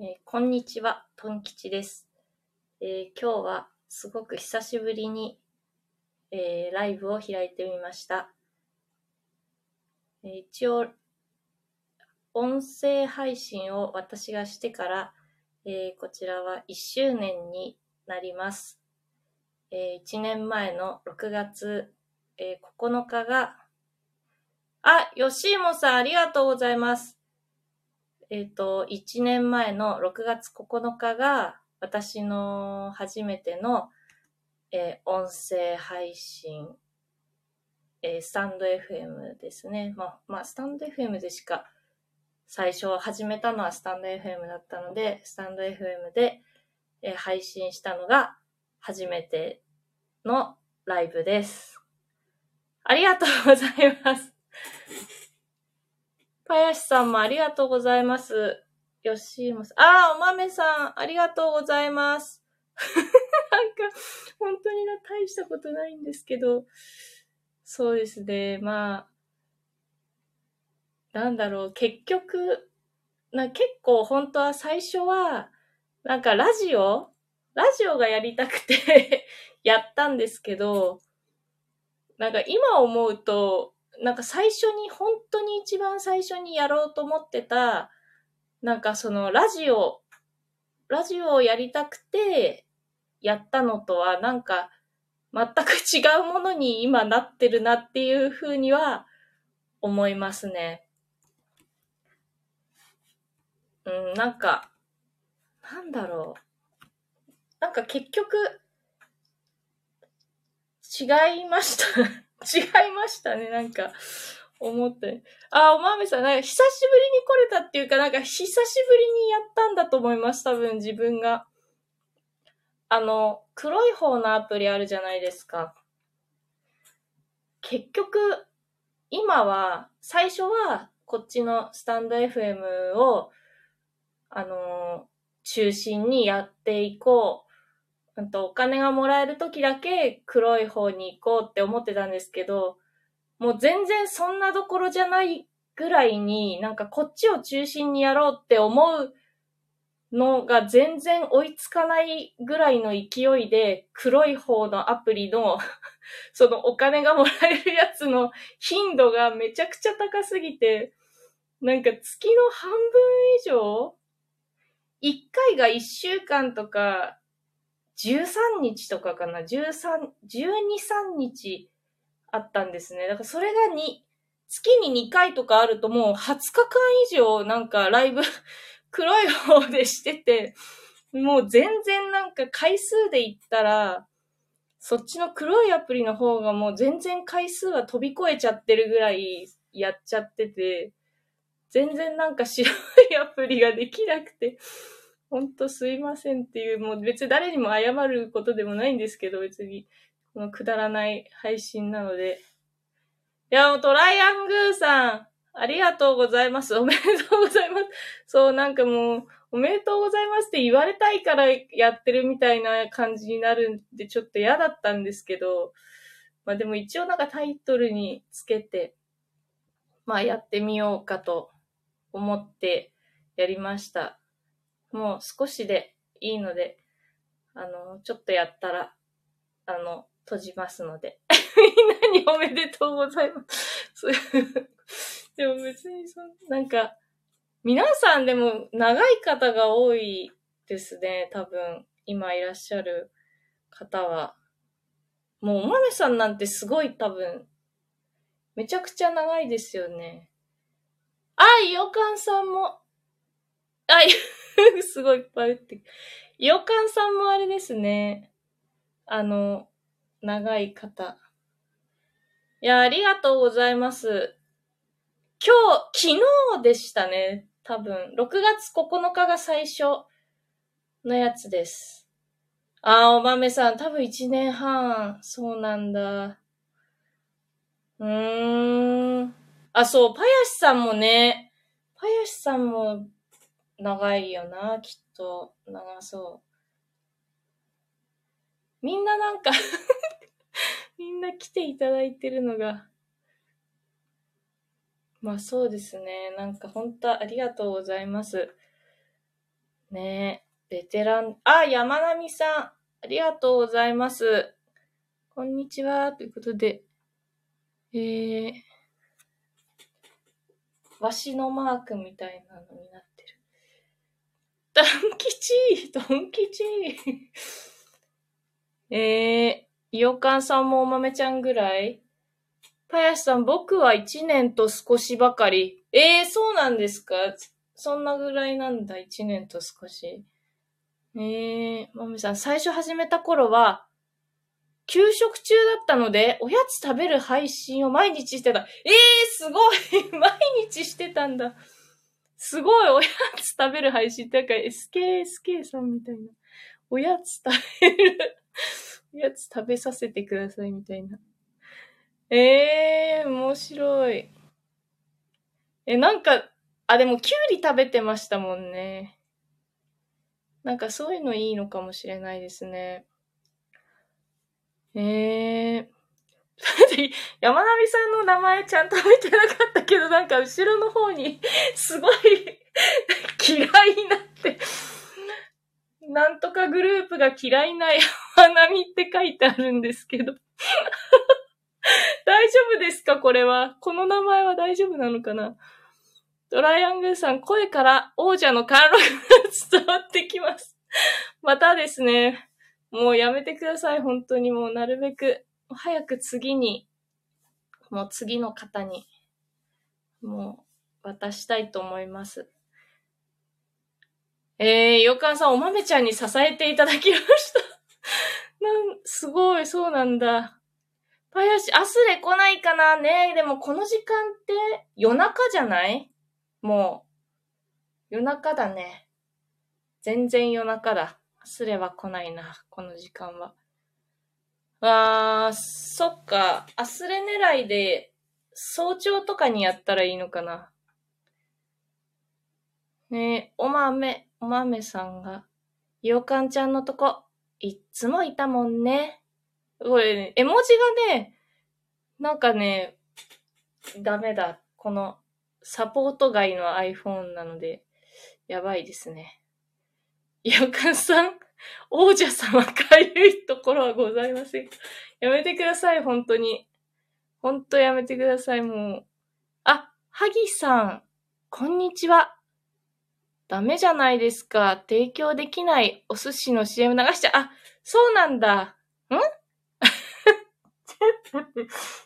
えーこんにちは、とんきちです、えー今日はすごく久しぶりに、えーライブを開いてみました。え一応、音声配信を私がしてから、えこちらは1周年になります。え1年前の6月、えー9日が、あ、よしいもさんありがとうございます。えっ、と、1年前の6月9日が私の初めての、えー音声配信、えースタンド FM ですね。まあ、まあ、スタンド FM でしか最初始めたのはスタンド FM だったので、スタンド FM で、えー配信したのが初めてのライブです。ありがとうございます。パヤシさんもありがとうございます。よしもさん。ああ、お豆さん、ありがとうございます。なんか、本当にな、大したことないんですけど、そうですね、まあ、なんだろう、結局、な結構本当は最初は、なんかラジオラジオがやりたくて やったんですけど、なんか今思うと、なんか最初に、本当に一番最初にやろうと思ってた、なんかそのラジオ、ラジオをやりたくてやったのとは、なんか全く違うものに今なってるなっていうふうには思いますね。うん、なんか、なんだろう。なんか結局、違いました。違いましたね、なんか、思って。あ、おまめさん、なんか久しぶりに来れたっていうか、なんか久しぶりにやったんだと思います、多分自分が。あの、黒い方のアプリあるじゃないですか。結局、今は、最初は、こっちのスタンド FM を、あの、中心にやっていこう。うんとお金がもらえる時だけ黒い方に行こうって思ってたんですけど、もう全然そんなどころじゃないぐらいに、なんかこっちを中心にやろうって思うのが全然追いつかないぐらいの勢いで、黒い方のアプリの、そのお金がもらえるやつの頻度がめちゃくちゃ高すぎて、なんか月の半分以上 ?1 回が1週間とか、13日とかかな ?13、12、3日あったんですね。だからそれがに、月に2回とかあるともう20日間以上なんかライブ 黒い方でしてて、もう全然なんか回数で言ったら、そっちの黒いアプリの方がもう全然回数は飛び越えちゃってるぐらいやっちゃってて、全然なんか白いアプリができなくて、ほんとすいませんっていう、もう別に誰にも謝ることでもないんですけど、別に、このくだらない配信なので。いや、もうトライアングーさん、ありがとうございます。おめでとうございます。そう、なんかもう、おめでとうございますって言われたいからやってるみたいな感じになるんで、ちょっと嫌だったんですけど、まあでも一応なんかタイトルにつけて、まあやってみようかと思ってやりました。もう少しでいいので、あの、ちょっとやったら、あの、閉じますので。みんなにおめでとうございます。でも別にそん、なんか、皆さんでも長い方が多いですね、多分、今いらっしゃる方は。もう、お豆さんなんてすごい多分、めちゃくちゃ長いですよね。あ、いよかんさんも、あ、い すごいいっぱい打って。いよかんさんもあれですね。あの、長い方。いや、ありがとうございます。今日、昨日でしたね。多分。6月9日が最初のやつです。あー、お豆さん、多分1年半。そうなんだ。うーん。あ、そう、パヤシさんもね。パヤシさんも長いよな、きっと。長そう。みんななんか みんな来ていただいてるのが、まあそうですね。なんか本当ありがとうございます。ねえ、ベテラン、あ、山並さん、ありがとうございます。こんにちは、ということで、えー、わしのマークみたいなのになって。ドン吉ドン吉えー、いよかんさんもお豆ちゃんぐらいパヤシさん、僕は一年と少しばかり。えー、そうなんですか？そんなぐらいなんだ、一年と少し。えー、まめさん、最初始めた頃は、給食中だったので、おやつ食べる配信を毎日してた。ええー、すごい 毎日してたんだ。すごいおやつ食べる配信って、なんか SKSK さんみたいな。おやつ食べる おやつ食べさせてくださいみたいな。ええー、面白い。え、なんか、あ、でも、キュウリ食べてましたもんね。なんかそういうのいいのかもしれないですね。ええー。山並さんの名前ちゃんと見てなかったけど、なんか後ろの方に すごい 嫌いになってなんとかグループが嫌いな山並って書いてあるんですけど。大丈夫ですかこれは？この名前は大丈夫なのかな？トライアングルさん、声から王者の貫禄が伝わってきます。またですね、もうやめてください、本当に。もうなるべく、早く次に、もう次の方に、もう渡したいと思います。えー、よかんさん、お豆ちゃんに支えていただきました なん、すごい、そうなんだ。パヤシ、アスレ来ないかなねでもこの時間って夜中じゃない？もう、夜中だね。全然夜中だ。すれば来ないな、この時間は。あー、そっか。アスレ狙いで、早朝とかにやったらいいのかな。ねえ、お豆、お豆さんが、ようかんちゃんのとこ、いっつもいたもんね。これ、ね、絵文字がね、なんかね、ダメだ。この、サポート外の iPhone なので、やばいですね。よかさん、王者様かゆいところはございません。やめてください、本当に。本当やめてください、もう。あ、萩さん、こんにちは。ダメじゃないですか。提供できないお寿司の CM 流しちゃ、あ、そうなんだ。ん？ちょっと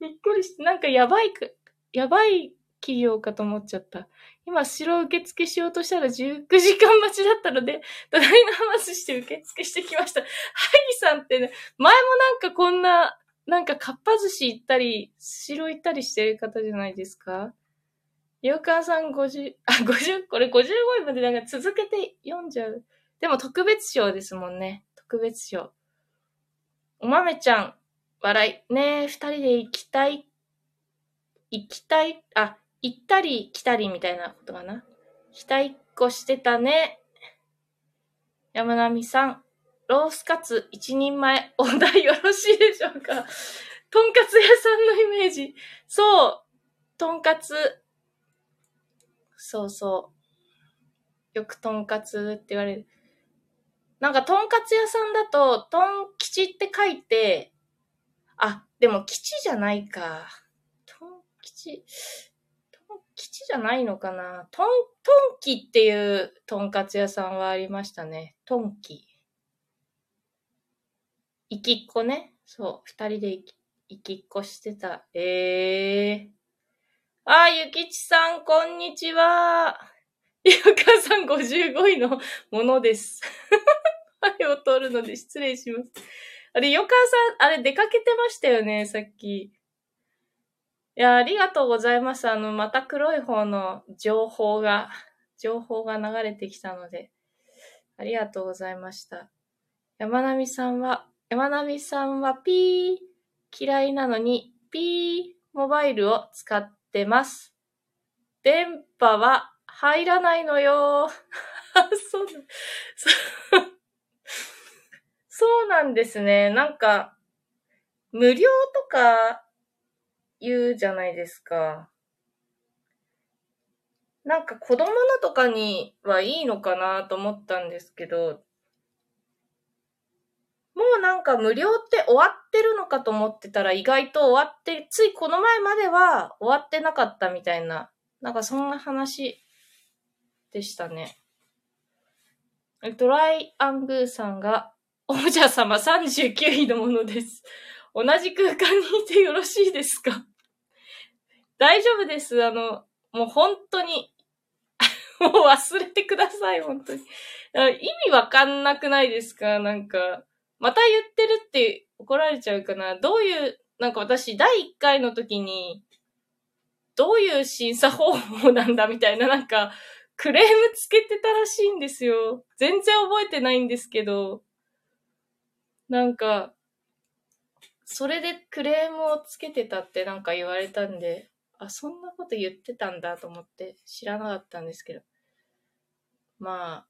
びっくりして、なんかやばいく、やばい企業かと思っちゃった。今、城受付しようとしたら19時間待ちだったので、隣の話して受付してきました。ハギさんってね、前もなんかこんな、なんかかっぱ寿司行ったり、城行ったりしてる方じゃないですか？洋館さん50、あ、50、これ55位までなんか続けて読んじゃう。でも特別賞ですもんね。特別賞。お豆ちゃん、笑い。ねえ、二人で行きたい？行きたい？あ、行ったり来たりみたいなことかな。ひたいっこしてたね。山並さん、ロースカツ一人前、お題よろしいでしょうか とんかつ屋さんのイメージ。そう、とんかつ。そうそう。よくとんかつって言われる。なんかとんかつ屋さんだと、とん吉って書いて、あ、でも吉じゃないか。とん吉。基地じゃないのかな？トン、トンキっていうとんかつ屋さんはありましたね。トンキ。いきっこね。そう、二人でいきいきっこしてた。ええー。あ、ゆきちさん、こんにちは。ゆかさん55位のものです。前を通るので失礼します。あれ、よかさん、あれ出かけてましたよね、さっき。いや、ありがとうございます。あの、また黒い方の情報が、情報が流れてきたので、ありがとうございました。山並さんは、山並さんはピー嫌いなのに、ピーモバイルを使ってます。電波は入らないのよ。そうそうなんですね。なんか、無料とか言うじゃないですか。なんか子供のとかにはいいのかなと思ったんですけど、もうなんか無料って終わってるのかと思ってたら意外と終わって、ついこの前までは終わってなかったみたいな、なんかそんな話でしたね。ドライアングーさんが、王者様39位のものです。同じ空間にいてよろしいですか？大丈夫です。あの、もう本当に もう忘れてください、本当に。意味わかんなくないですか？なんか、また言ってるって怒られちゃうかな。どういう、なんか私、第1回の時に、どういう審査方法なんだみたいな、なんか、クレームつけてたらしいんですよ。全然覚えてないんですけど、なんか、それでクレームをつけてたってなんか言われたんで、あ、そんなこと言ってたんだと思って知らなかったんですけど。まあ、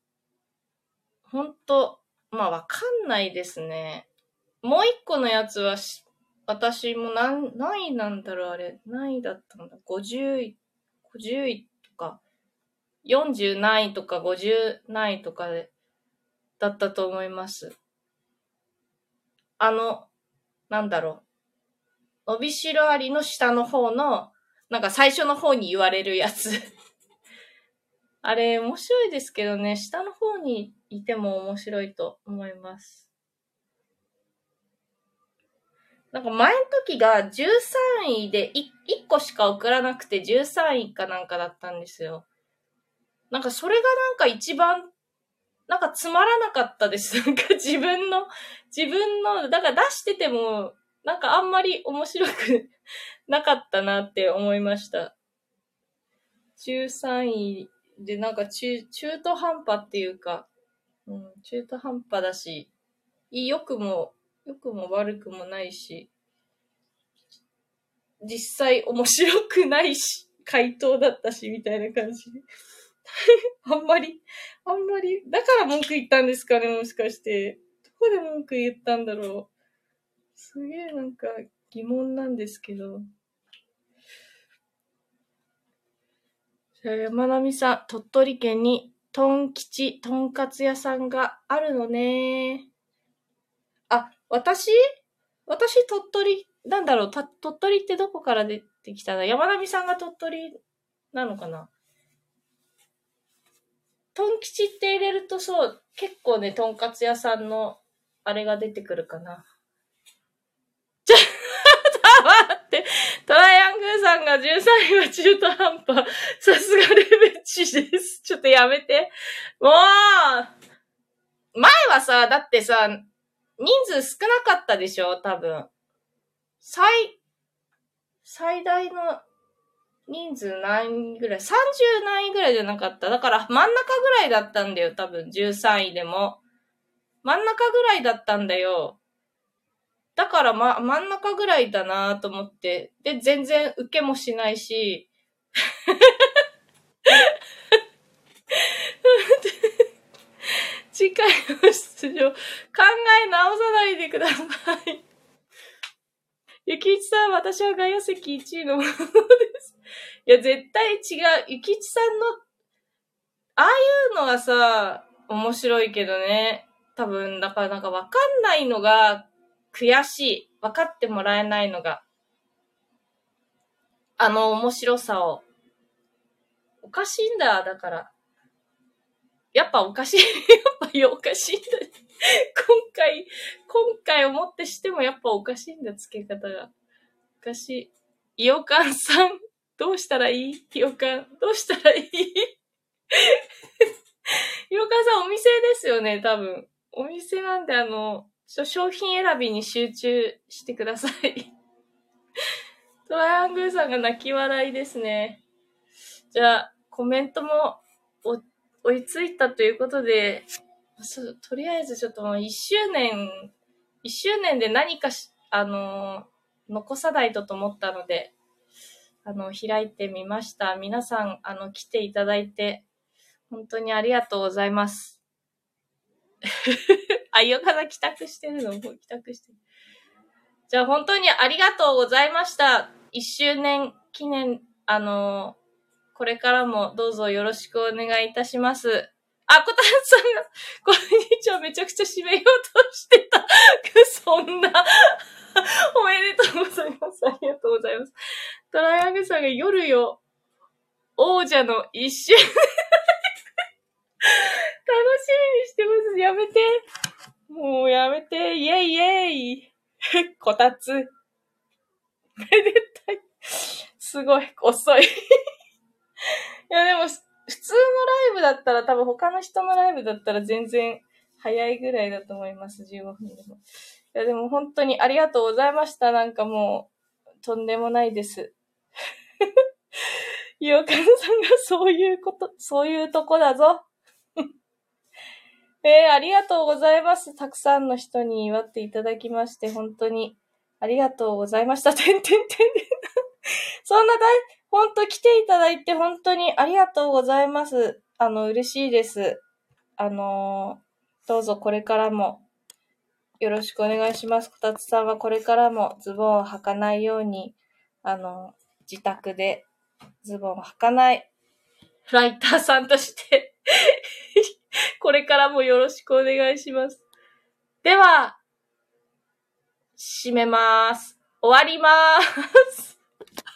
ほんと、まあわかんないですね。もう一個のやつはし私も何、何位なんだろうあれ。何位だったんだ ?50 位、50位とか、40何位とか50何位とかで、だったと思います。あの、なんだろう。伸びしろありの下の方の、なんか最初の方に言われるやつ あれ、面白いですけどね、下の方にいても面白いと思います。なんか前の時が13位で 1, 1個しか送らなくて13位かなんかだったんですよ。なんかそれがなんか一番、なんかつまらなかったです。なんか自分の、自分の、だから出してても、なんかあんまり面白くなかったなって思いました。13位で、なんか中、中途半端っていうか、うん、中途半端だし、良くも、良くも悪くもないし、実際面白くないし、回答だったし、みたいな感じ。あんまり、あんまり、だから文句言ったんですかね、もしかして。どこで文句言ったんだろう。すげえなんか疑問なんですけど。山並さん、鳥取県にトン吉とんかつ屋さんがあるのね。あ、私？私鳥取、なんだろう、た鳥取ってどこから出てきたの山並さんが鳥取なのかな？トン吉って入れるとそう、結構ね、とんかつ屋さんのあれが出てくるかな。待って、トライアングルさんが13位は中途半端。さすがレベチです。ちょっとやめて。もう前はさ、だってさ、人数少なかったでしょ多分。最、最大の人数何位ぐらい ?30 何位ぐらいじゃなかった。だから真ん中ぐらいだったんだよ、多分13位でも。真ん中ぐらいだったんだよ。だからま、真ん中ぐらいだなと思って。で、全然受けもしないし。次回の出場、考え直さないでください。ゆきいちさん、私は外野席1位のものです。いや、絶対違う。ゆきいちさんの、ああいうのはさ、面白いけどね。多分、だからなんかわかんないのが悔しい。分かってもらえないのが、あの面白さを。おかしいんだ、だから。やっぱおかしい。やっぱおかしいんだ。今回、今回思ってしてもやっぱおかしいんだ、付け方が。おかしい。イオカンさん、どうしたらいい？イオカン、どうしたらいい？イオカンさんお店ですよね、多分。お店なんであの、商品選びに集中してください。トライアングルさんが泣き笑いですね。じゃあ、コメントも追いついたということで、そうとりあえずちょっともう一周年、一周年で何かし、あの残さないとと思ったので、あの、開いてみました。皆さん、あの、来ていただいて、本当にありがとうございます。あ、よかな帰宅してるの？もう帰宅してる。じゃあ本当にありがとうございました。一周年記念、あのこれからもどうぞよろしくお願いいたします。あ、こたつさんが、こんにちは、めちゃくちゃ締めようとしてた。そんな。おめでとうございます。ありがとうございます。トライアングさんが夜よ、王者の一瞬。楽しみにしてます。やめて。もうやめて。イェイイェイ。こたつ。めでたい。すごい、遅い。いや、でも、普通のライブだったら、多分他の人のライブだったら全然早いぐらいだと思います。15分でも。いや、でも本当にありがとうございました。なんかもう、とんでもないです。いおかんさんがそういうこと、そういうとこだぞ。えー、ありがとうございます。たくさんの人に祝っていただきまして、本当にありがとうございました。てんてんてんてん。そんな大、本当来ていただいて本当にありがとうございます。あの、嬉しいです。あのーどうぞこれからもよろしくお願いします。こたつさんはこれからもズボンを履かないように、あの、自宅でズボンを履かないフライターさんとして、これからもよろしくお願いします。では、締めます。終わります。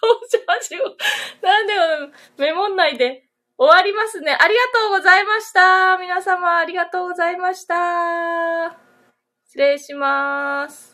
おじゃじょなんでもメモんないで。終わりますね。ありがとうございました。皆様ありがとうございました。失礼します。